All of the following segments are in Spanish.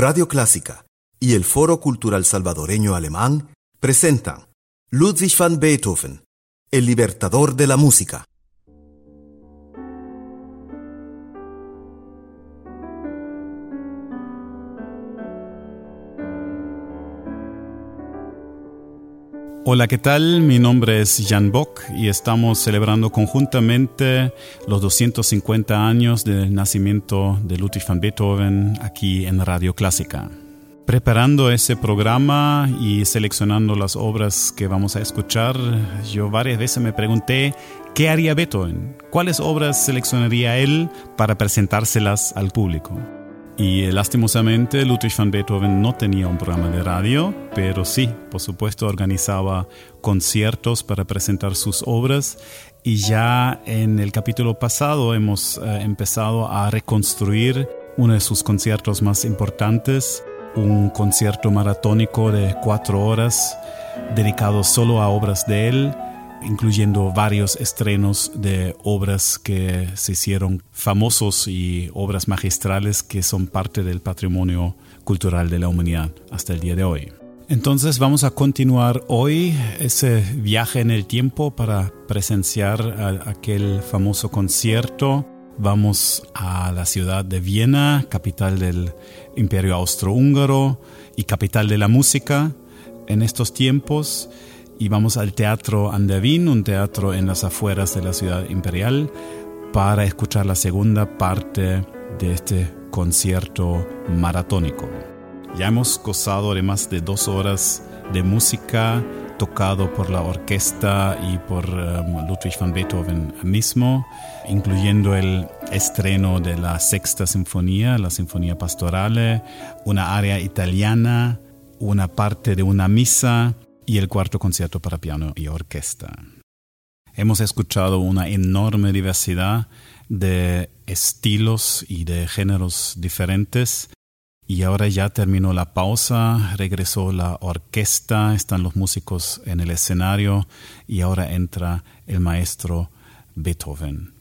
Radio Clásica y el Foro Cultural Salvadoreño Alemán presentan Ludwig van Beethoven, el libertador de la música. Hola, ¿qué tal? Mi nombre es Jan Bock y estamos celebrando conjuntamente los 250 años del nacimiento de Ludwig van Beethoven aquí en Radio Clásica. Preparando ese programa y seleccionando las obras que vamos a escuchar, yo varias veces me pregunté qué haría Beethoven, cuáles obras seleccionaría él para presentárselas al público. Y eh, lastimosamente Ludwig van Beethoven no tenía un programa de radio, pero sí, por supuesto, organizaba conciertos para presentar sus obras. Y ya en el capítulo pasado hemos eh, empezado a reconstruir uno de sus conciertos más importantes, un concierto maratónico de cuatro horas dedicado solo a obras de él incluyendo varios estrenos de obras que se hicieron famosos y obras magistrales que son parte del patrimonio cultural de la humanidad hasta el día de hoy. Entonces vamos a continuar hoy ese viaje en el tiempo para presenciar aquel famoso concierto. Vamos a la ciudad de Viena, capital del Imperio Austrohúngaro y capital de la música en estos tiempos y vamos al Teatro Andevin, un teatro en las afueras de la ciudad imperial, para escuchar la segunda parte de este concierto maratónico. Ya hemos gozado de más de dos horas de música tocado por la orquesta y por um, Ludwig van Beethoven mismo, incluyendo el estreno de la sexta sinfonía, la sinfonía pastorale, una área italiana, una parte de una misa y el cuarto concierto para piano y orquesta. Hemos escuchado una enorme diversidad de estilos y de géneros diferentes y ahora ya terminó la pausa, regresó la orquesta, están los músicos en el escenario y ahora entra el maestro Beethoven.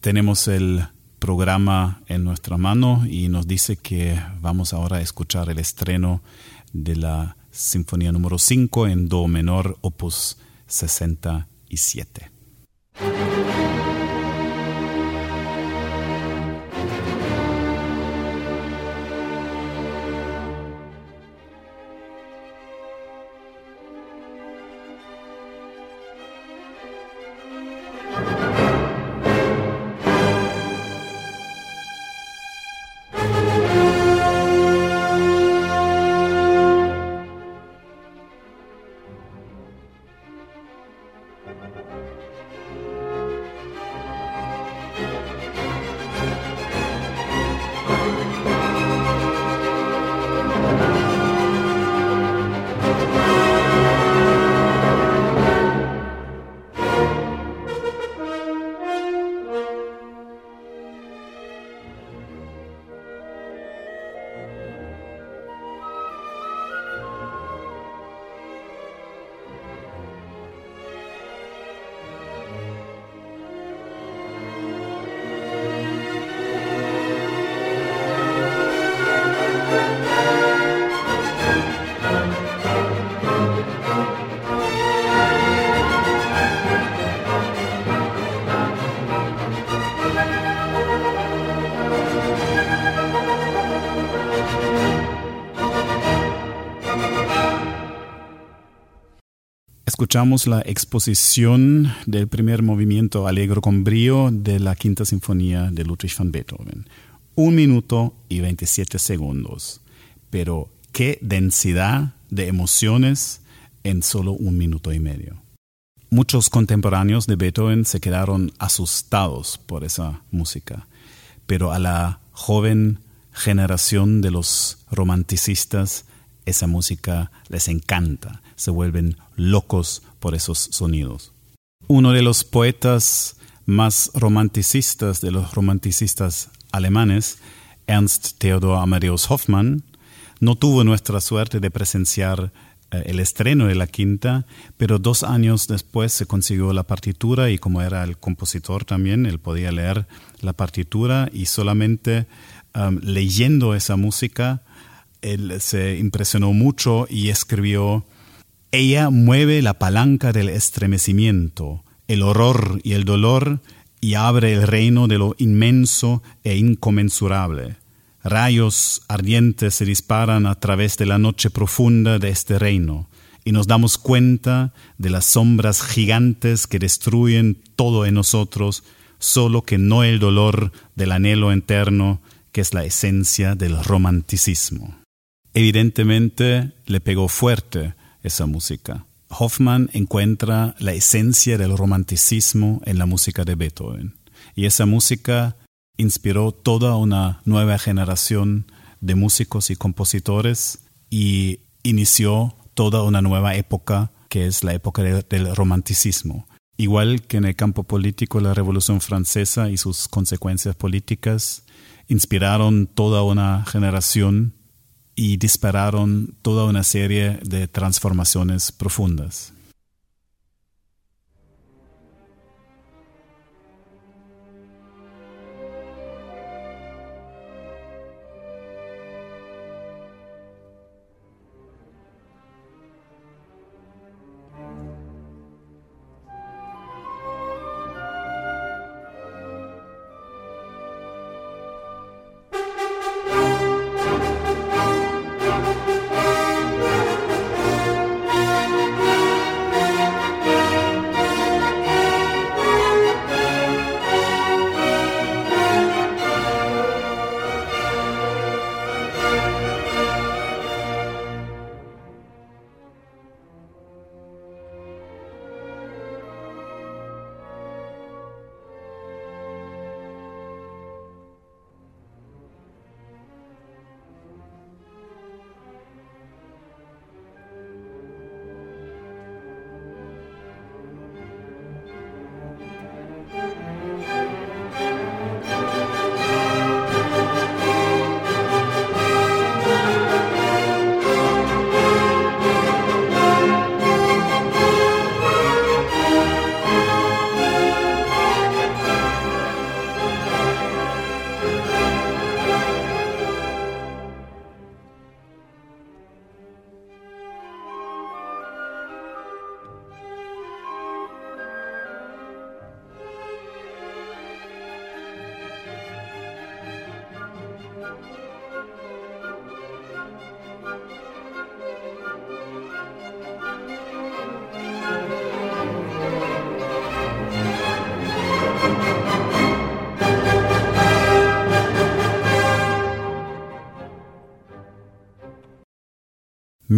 Tenemos el programa en nuestra mano y nos dice que vamos ahora a escuchar el estreno de la Sinfonía número 5 en Do menor, opus 67. Escuchamos la exposición del primer movimiento Alegro con brío de la Quinta Sinfonía de Ludwig van Beethoven. Un minuto y 27 segundos. Pero qué densidad de emociones en solo un minuto y medio. Muchos contemporáneos de Beethoven se quedaron asustados por esa música, pero a la joven generación de los romanticistas esa música les encanta, se vuelven locos por esos sonidos. Uno de los poetas más romanticistas de los romanticistas alemanes, Ernst Theodor Amadeus Hoffmann, no tuvo nuestra suerte de presenciar eh, el estreno de la quinta, pero dos años después se consiguió la partitura y como era el compositor también, él podía leer la partitura y solamente um, leyendo esa música él se impresionó mucho y escribió, ella mueve la palanca del estremecimiento, el horror y el dolor y abre el reino de lo inmenso e inconmensurable. Rayos ardientes se disparan a través de la noche profunda de este reino, y nos damos cuenta de las sombras gigantes que destruyen todo en nosotros, solo que no el dolor del anhelo eterno, que es la esencia del romanticismo. Evidentemente le pegó fuerte esa música. Hoffman encuentra la esencia del romanticismo en la música de Beethoven. Y esa música inspiró toda una nueva generación de músicos y compositores y inició toda una nueva época que es la época del romanticismo. Igual que en el campo político, la Revolución Francesa y sus consecuencias políticas inspiraron toda una generación y dispararon toda una serie de transformaciones profundas.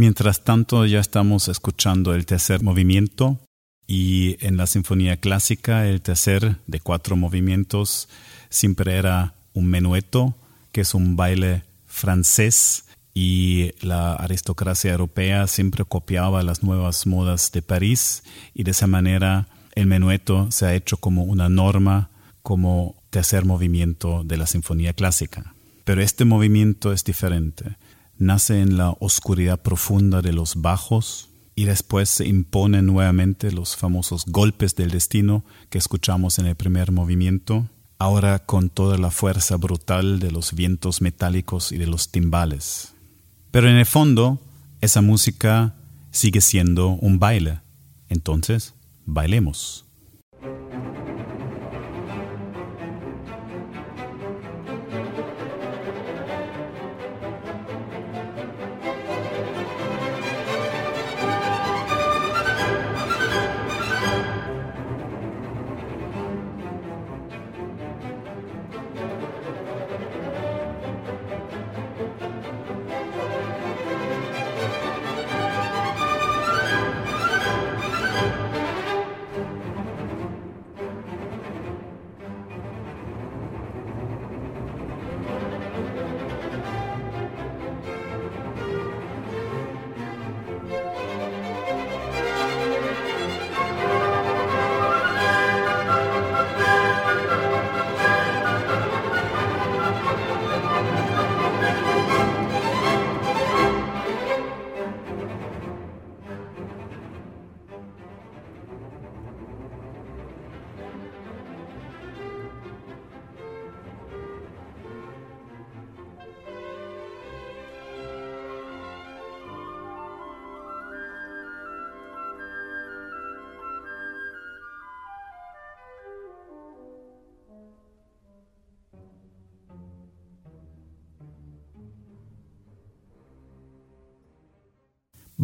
Mientras tanto, ya estamos escuchando el tercer movimiento y en la sinfonía clásica el tercer de cuatro movimientos siempre era un menueto, que es un baile francés y la aristocracia europea siempre copiaba las nuevas modas de París y de esa manera el menueto se ha hecho como una norma, como tercer movimiento de la sinfonía clásica. Pero este movimiento es diferente nace en la oscuridad profunda de los bajos y después se imponen nuevamente los famosos golpes del destino que escuchamos en el primer movimiento, ahora con toda la fuerza brutal de los vientos metálicos y de los timbales. Pero en el fondo, esa música sigue siendo un baile. Entonces, bailemos.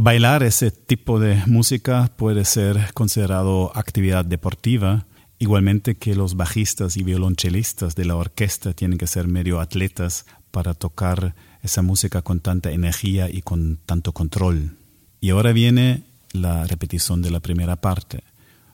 Bailar ese tipo de música puede ser considerado actividad deportiva, igualmente que los bajistas y violonchelistas de la orquesta tienen que ser medio atletas para tocar esa música con tanta energía y con tanto control. Y ahora viene la repetición de la primera parte,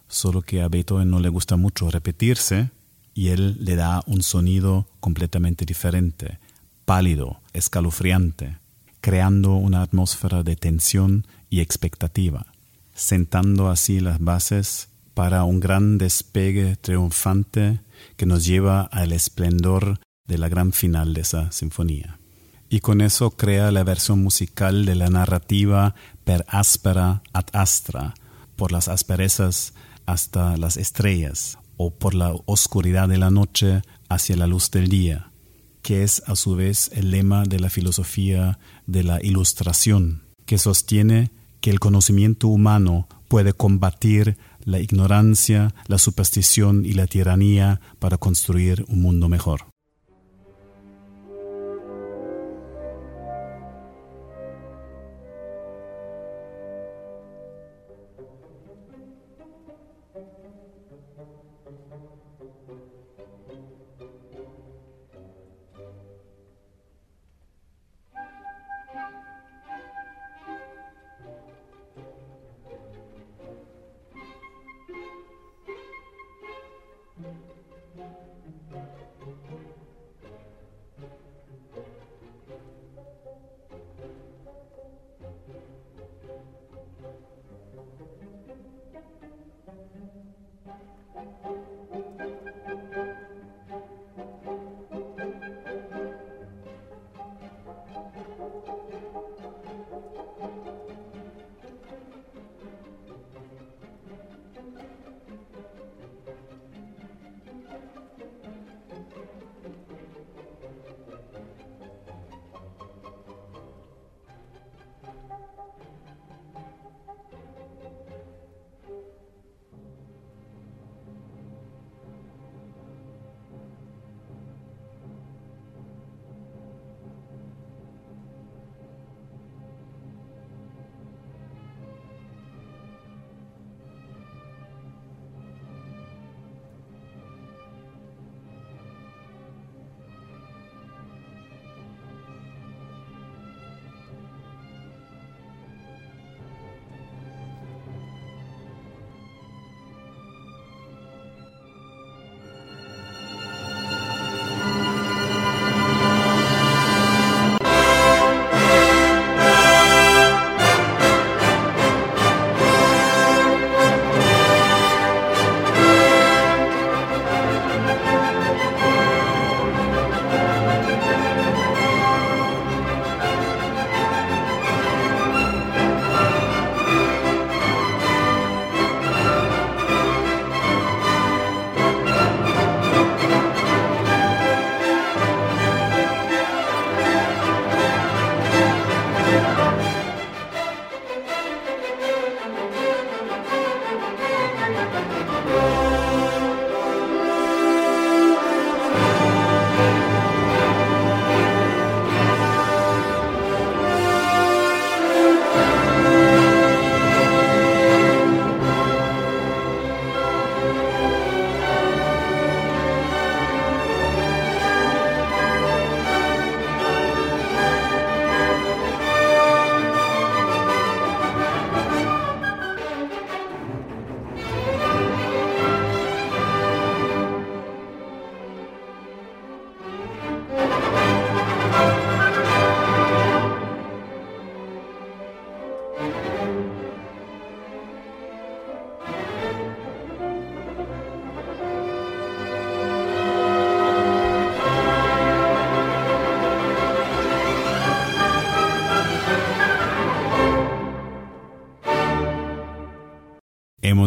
solo que a Beethoven no le gusta mucho repetirse y él le da un sonido completamente diferente, pálido, escalofriante, creando una atmósfera de tensión y expectativa, sentando así las bases para un gran despegue triunfante que nos lleva al esplendor de la gran final de esa sinfonía. Y con eso crea la versión musical de la narrativa per aspera ad astra, por las asperezas hasta las estrellas, o por la oscuridad de la noche hacia la luz del día, que es a su vez el lema de la filosofía de la ilustración, que sostiene que el conocimiento humano puede combatir la ignorancia, la superstición y la tiranía para construir un mundo mejor.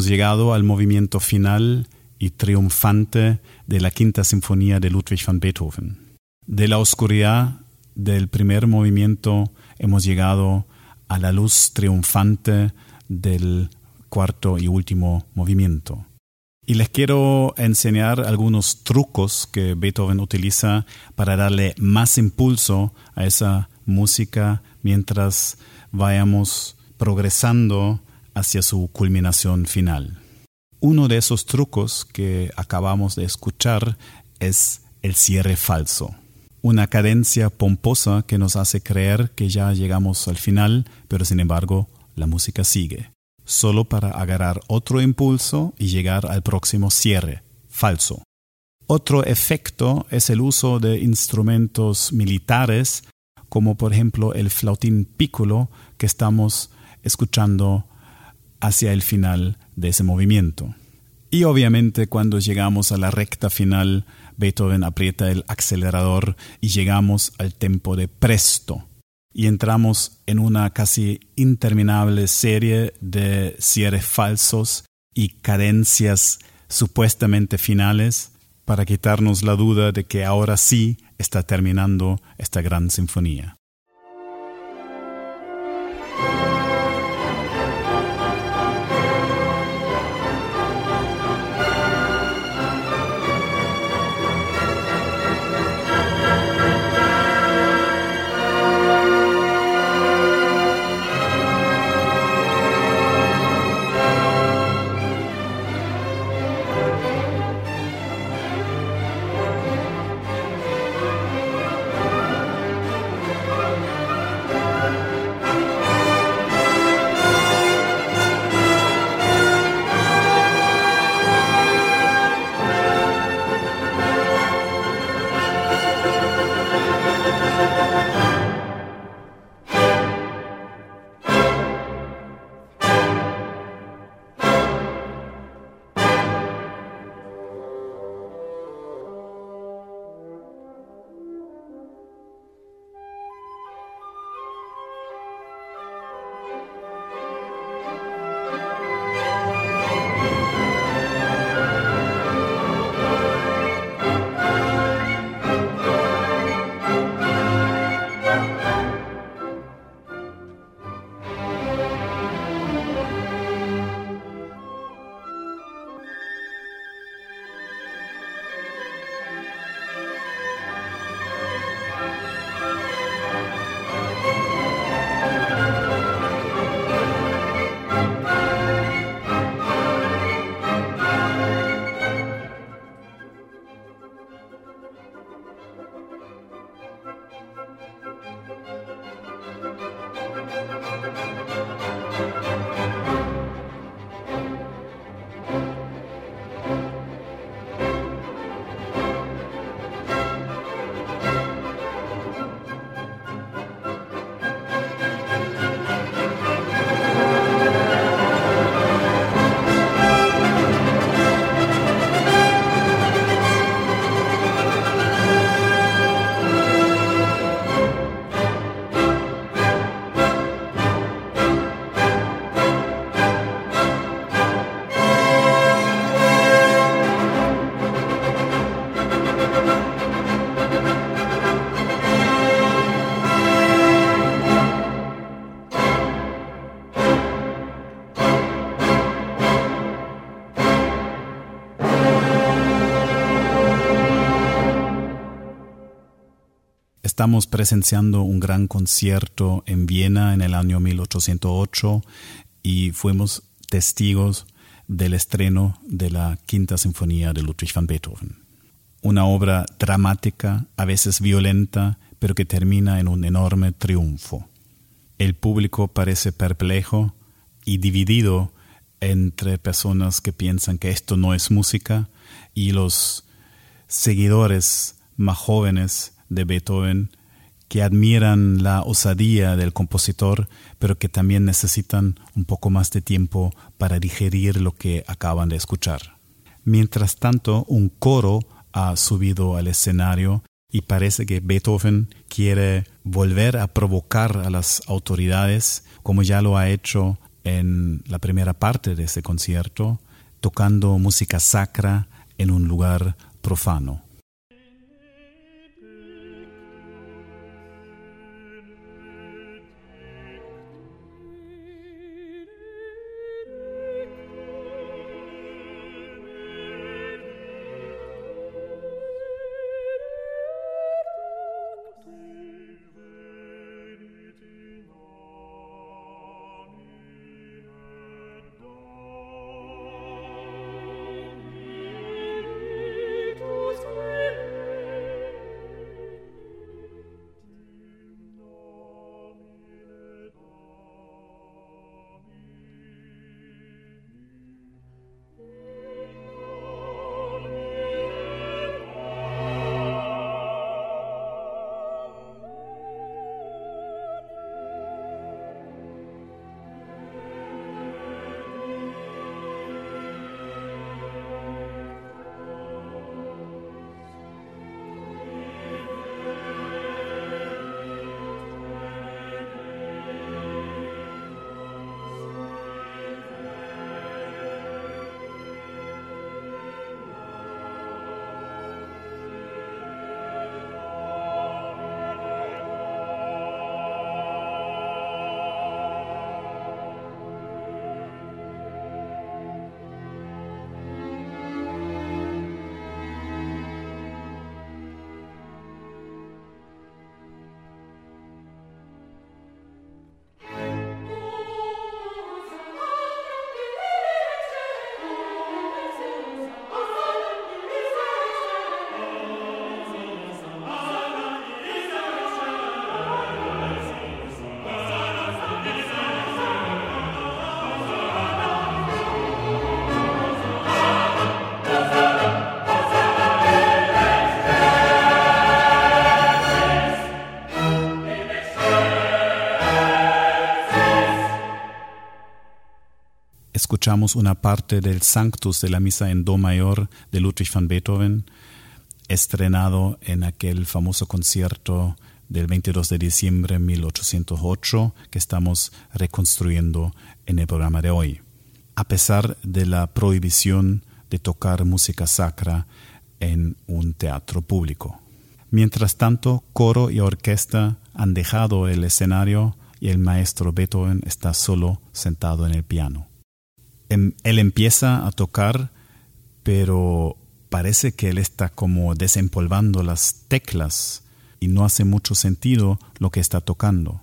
Llegado al movimiento final y triunfante de la quinta sinfonía de Ludwig van Beethoven. De la oscuridad del primer movimiento hemos llegado a la luz triunfante del cuarto y último movimiento. Y les quiero enseñar algunos trucos que Beethoven utiliza para darle más impulso a esa música mientras vayamos progresando hacia su culminación final. Uno de esos trucos que acabamos de escuchar es el cierre falso. Una cadencia pomposa que nos hace creer que ya llegamos al final, pero sin embargo la música sigue, solo para agarrar otro impulso y llegar al próximo cierre, falso. Otro efecto es el uso de instrumentos militares, como por ejemplo el flautín piccolo que estamos escuchando hacia el final de ese movimiento. Y obviamente cuando llegamos a la recta final, Beethoven aprieta el acelerador y llegamos al tempo de presto. Y entramos en una casi interminable serie de cierres falsos y cadencias supuestamente finales para quitarnos la duda de que ahora sí está terminando esta gran sinfonía. Estamos presenciando un gran concierto en Viena en el año 1808 y fuimos testigos del estreno de la Quinta Sinfonía de Ludwig van Beethoven. Una obra dramática, a veces violenta, pero que termina en un enorme triunfo. El público parece perplejo y dividido entre personas que piensan que esto no es música y los seguidores más jóvenes de Beethoven que admiran la osadía del compositor, pero que también necesitan un poco más de tiempo para digerir lo que acaban de escuchar. Mientras tanto, un coro ha subido al escenario y parece que Beethoven quiere volver a provocar a las autoridades, como ya lo ha hecho en la primera parte de ese concierto, tocando música sacra en un lugar profano. Escuchamos una parte del Sanctus de la misa en Do mayor de Ludwig van Beethoven, estrenado en aquel famoso concierto del 22 de diciembre de 1808 que estamos reconstruyendo en el programa de hoy. A pesar de la prohibición de tocar música sacra en un teatro público. Mientras tanto, coro y orquesta han dejado el escenario y el maestro Beethoven está solo sentado en el piano. Em, él empieza a tocar, pero parece que él está como desempolvando las teclas y no hace mucho sentido lo que está tocando.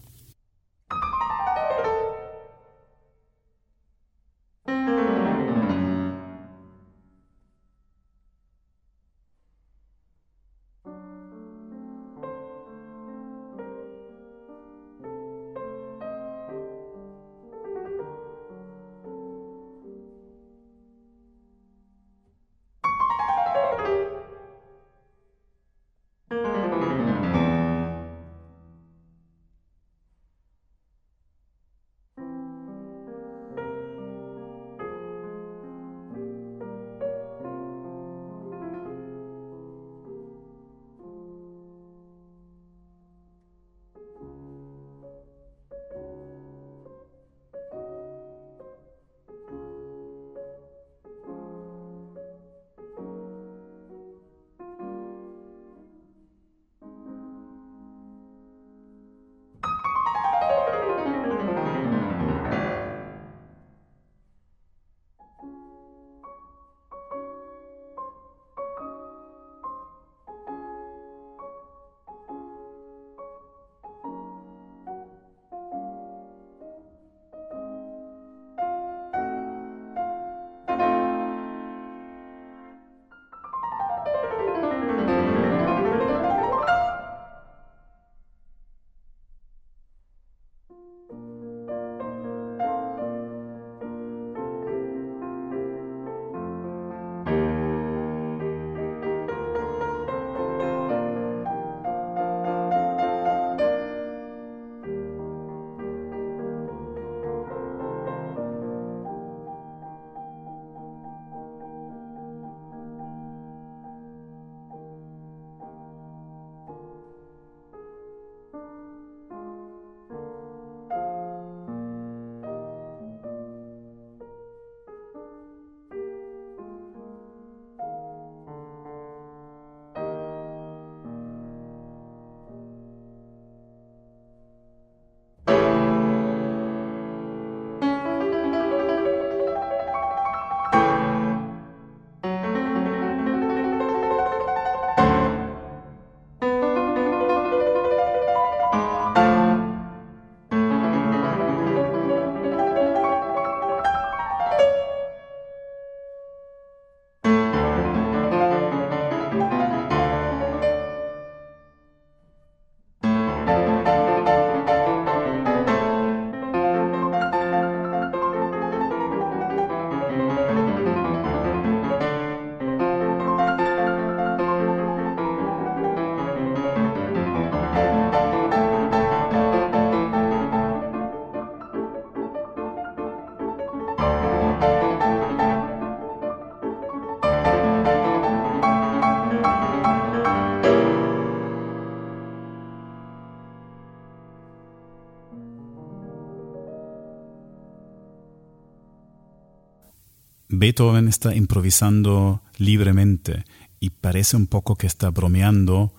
Beethoven está improvisando libremente y parece un poco que está bromeando,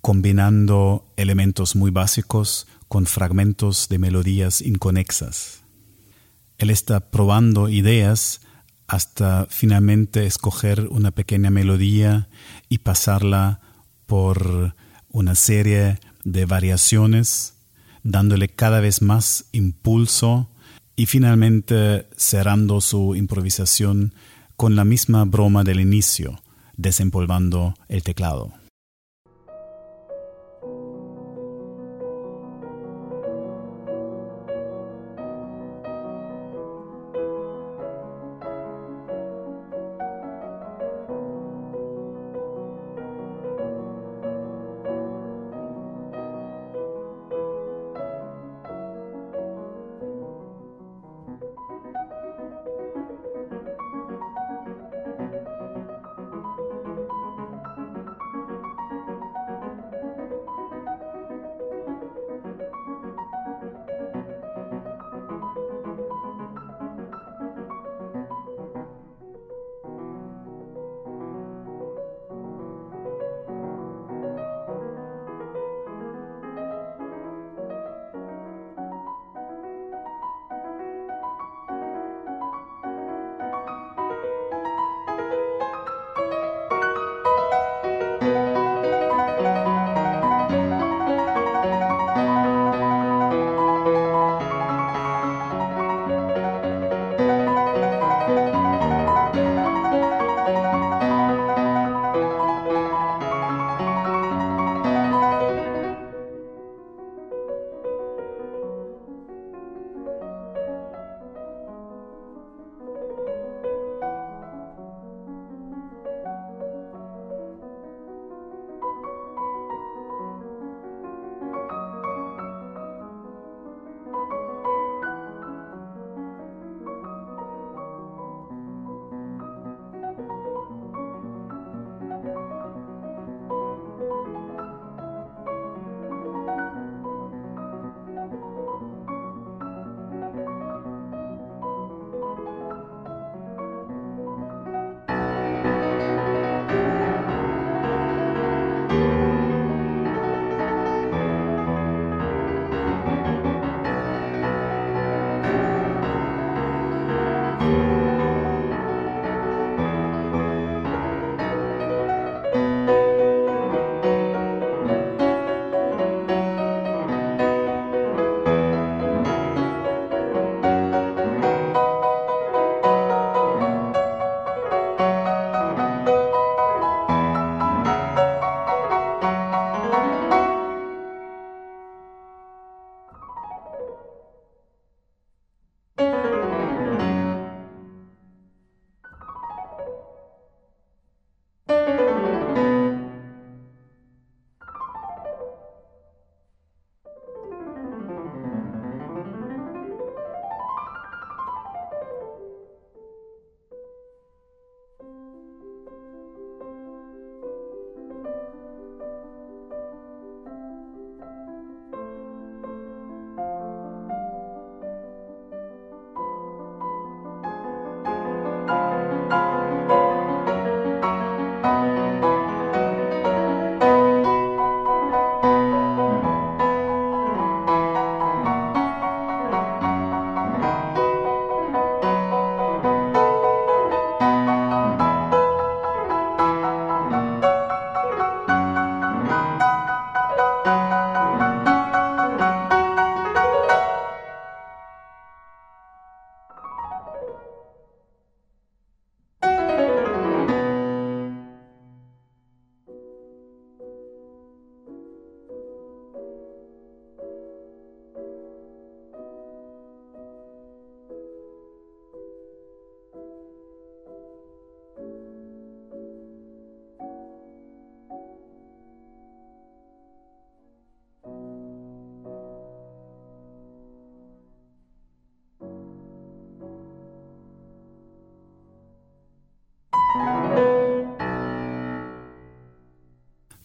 combinando elementos muy básicos con fragmentos de melodías inconexas. Él está probando ideas hasta finalmente escoger una pequeña melodía y pasarla por una serie de variaciones, dándole cada vez más impulso y finalmente cerrando su improvisación con la misma broma del inicio, desempolvando el teclado.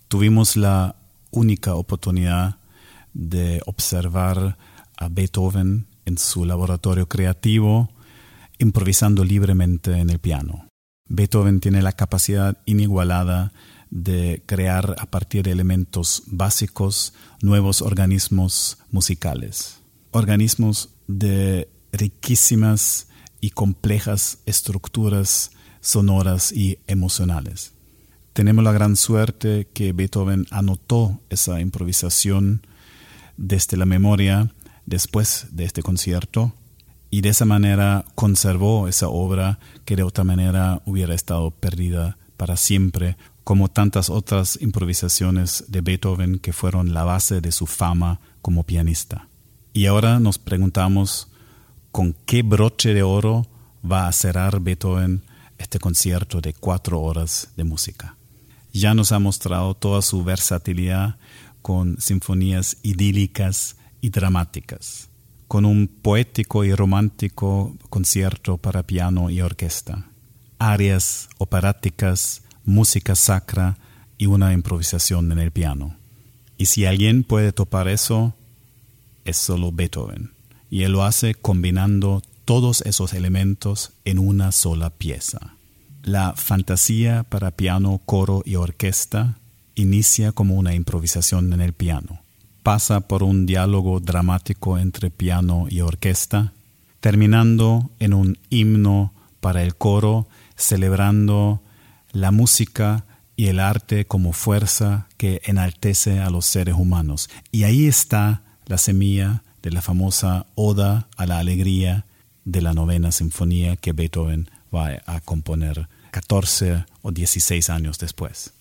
Tuvimos la única oportunidad de observar a Beethoven en su laboratorio creativo, improvisando libremente en el piano. Beethoven tiene la capacidad inigualada de crear a partir de elementos básicos nuevos organismos musicales, organismos de riquísimas y complejas estructuras sonoras y emocionales. Tenemos la gran suerte que Beethoven anotó esa improvisación desde la memoria después de este concierto y de esa manera conservó esa obra que de otra manera hubiera estado perdida para siempre, como tantas otras improvisaciones de Beethoven que fueron la base de su fama como pianista. Y ahora nos preguntamos con qué broche de oro va a cerrar Beethoven este concierto de cuatro horas de música. Ya nos ha mostrado toda su versatilidad con sinfonías idílicas y dramáticas, con un poético y romántico concierto para piano y orquesta, arias operáticas, música sacra y una improvisación en el piano. Y si alguien puede topar eso, es solo Beethoven. Y él lo hace combinando todos esos elementos en una sola pieza. La fantasía para piano, coro y orquesta inicia como una improvisación en el piano, pasa por un diálogo dramático entre piano y orquesta, terminando en un himno para el coro, celebrando la música y el arte como fuerza que enaltece a los seres humanos. Y ahí está la semilla de la famosa Oda a la Alegría de la novena sinfonía que Beethoven va a componer 14 o 16 años después.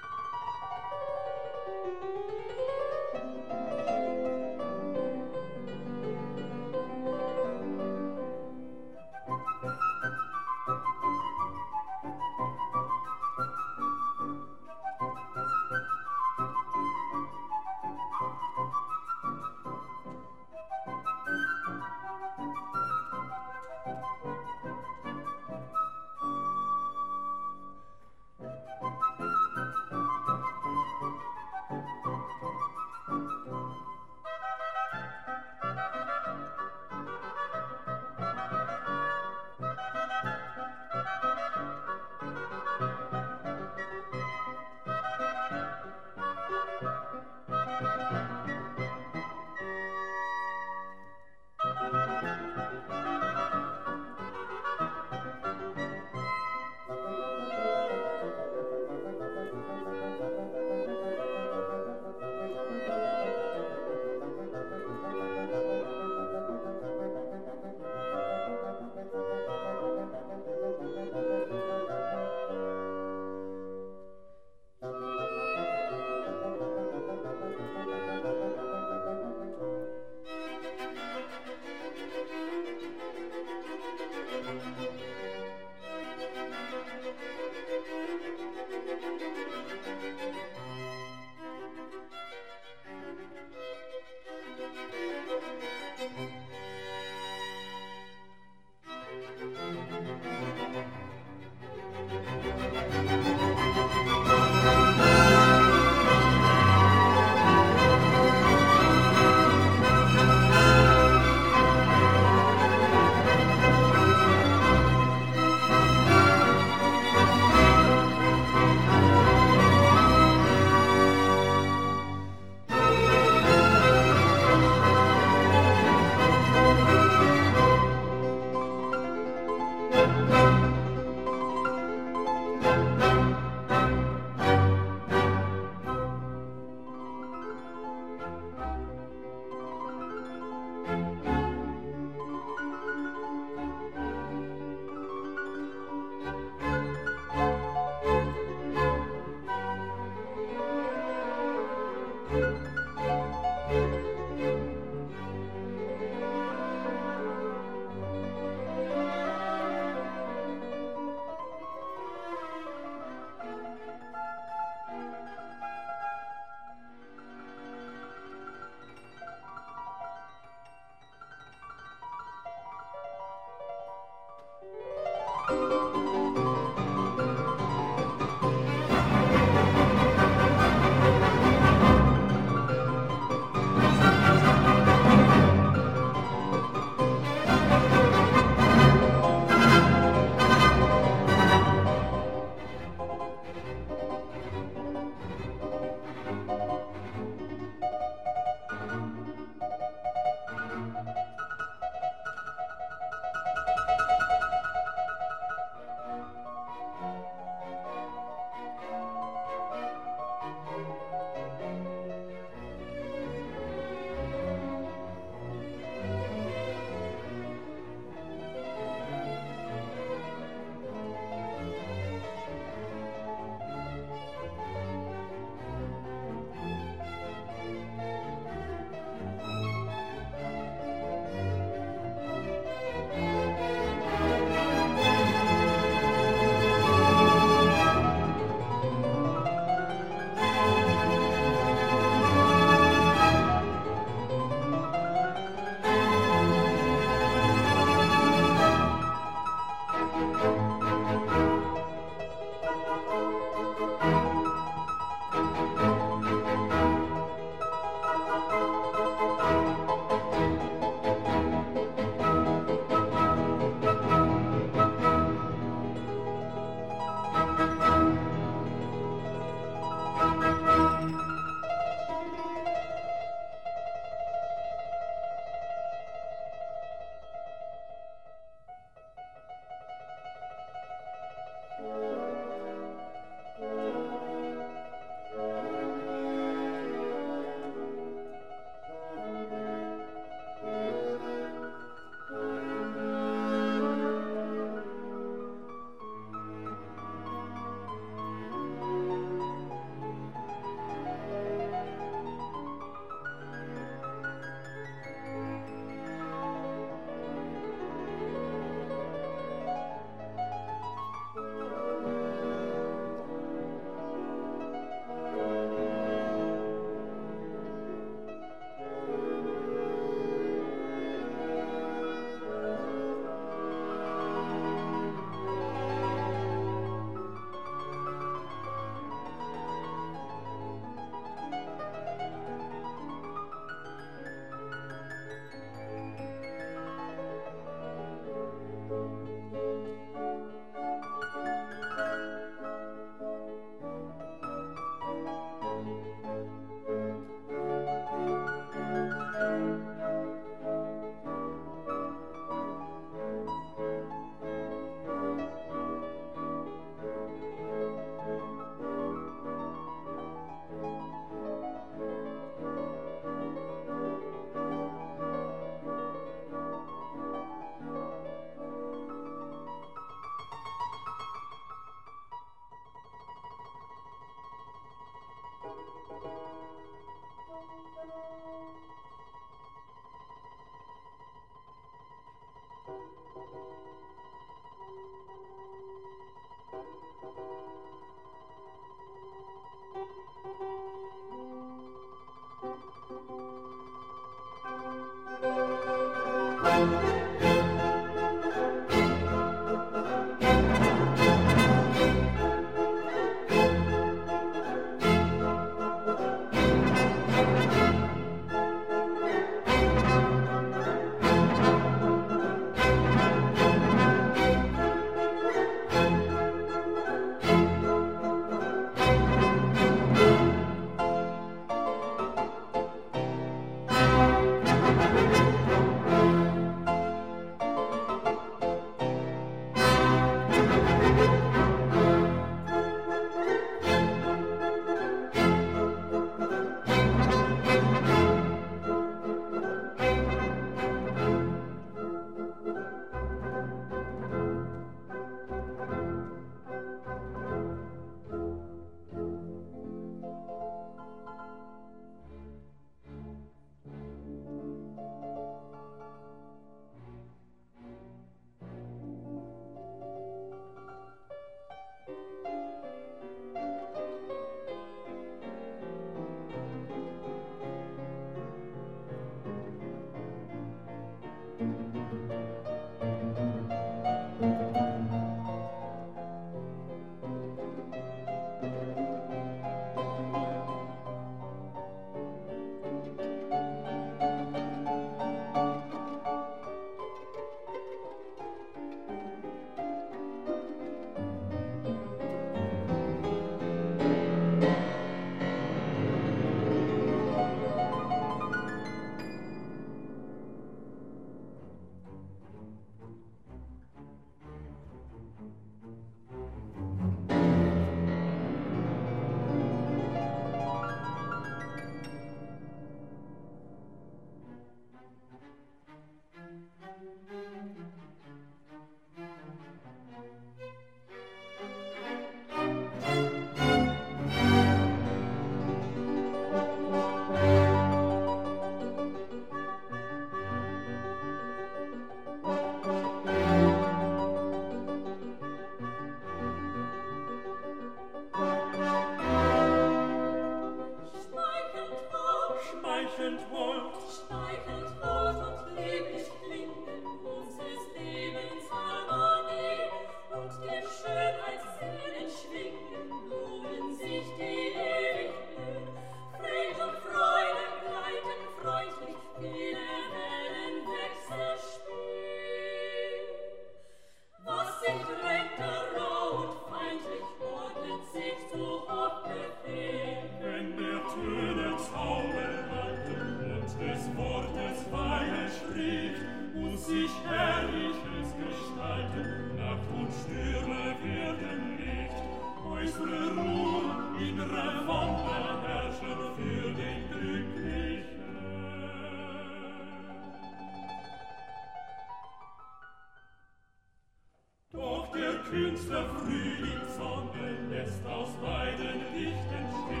ist aus beiden Lichten still.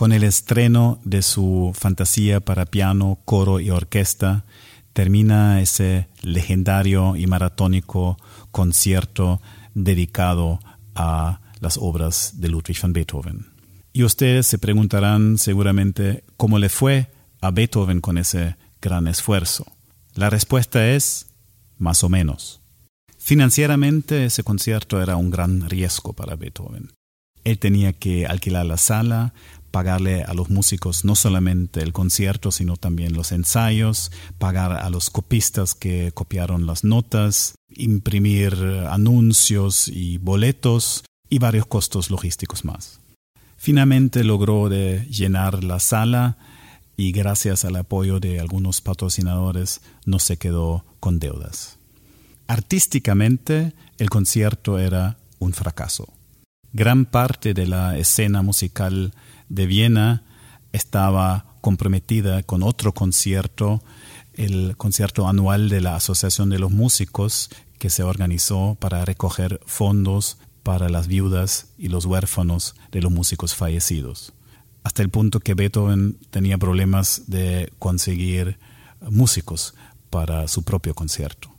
Con el estreno de su fantasía para piano, coro y orquesta, termina ese legendario y maratónico concierto dedicado a las obras de Ludwig van Beethoven. Y ustedes se preguntarán seguramente cómo le fue a Beethoven con ese gran esfuerzo. La respuesta es más o menos. Financieramente ese concierto era un gran riesgo para Beethoven. Él tenía que alquilar la sala, pagarle a los músicos no solamente el concierto, sino también los ensayos, pagar a los copistas que copiaron las notas, imprimir anuncios y boletos y varios costos logísticos más. Finalmente logró llenar la sala y gracias al apoyo de algunos patrocinadores no se quedó con deudas. Artísticamente el concierto era un fracaso. Gran parte de la escena musical de Viena estaba comprometida con otro concierto, el concierto anual de la Asociación de los Músicos, que se organizó para recoger fondos para las viudas y los huérfanos de los músicos fallecidos, hasta el punto que Beethoven tenía problemas de conseguir músicos para su propio concierto.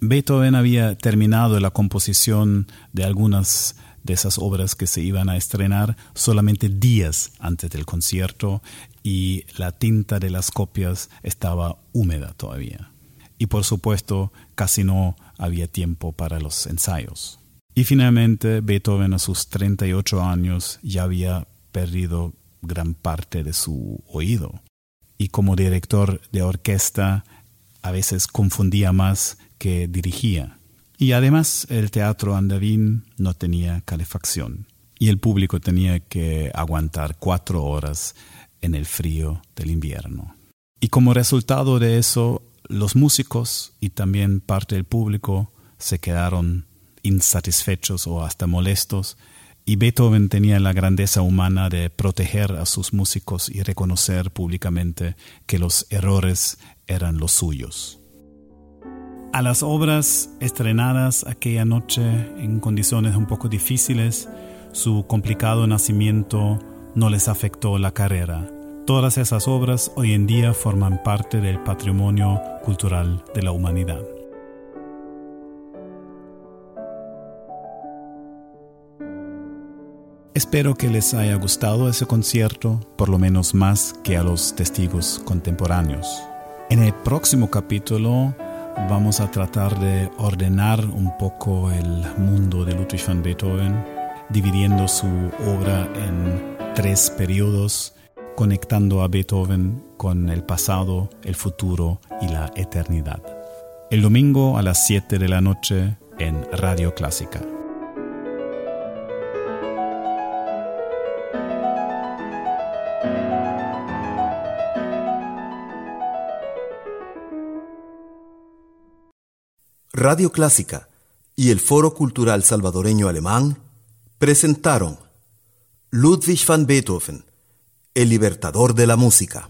Beethoven había terminado la composición de algunas de esas obras que se iban a estrenar solamente días antes del concierto y la tinta de las copias estaba húmeda todavía. Y por supuesto casi no había tiempo para los ensayos. Y finalmente Beethoven a sus 38 años ya había perdido gran parte de su oído. Y como director de orquesta a veces confundía más que dirigía. Y además el teatro andavín no tenía calefacción y el público tenía que aguantar cuatro horas en el frío del invierno. Y como resultado de eso, los músicos y también parte del público se quedaron insatisfechos o hasta molestos y Beethoven tenía la grandeza humana de proteger a sus músicos y reconocer públicamente que los errores eran los suyos. A las obras estrenadas aquella noche en condiciones un poco difíciles, su complicado nacimiento no les afectó la carrera. Todas esas obras hoy en día forman parte del patrimonio cultural de la humanidad. Espero que les haya gustado ese concierto, por lo menos más que a los testigos contemporáneos. En el próximo capítulo vamos a tratar de ordenar un poco el mundo de Ludwig van Beethoven, dividiendo su obra en tres periodos, conectando a Beethoven con el pasado, el futuro y la eternidad. El domingo a las 7 de la noche en Radio Clásica. Radio Clásica y el Foro Cultural Salvadoreño Alemán presentaron Ludwig van Beethoven, el libertador de la música.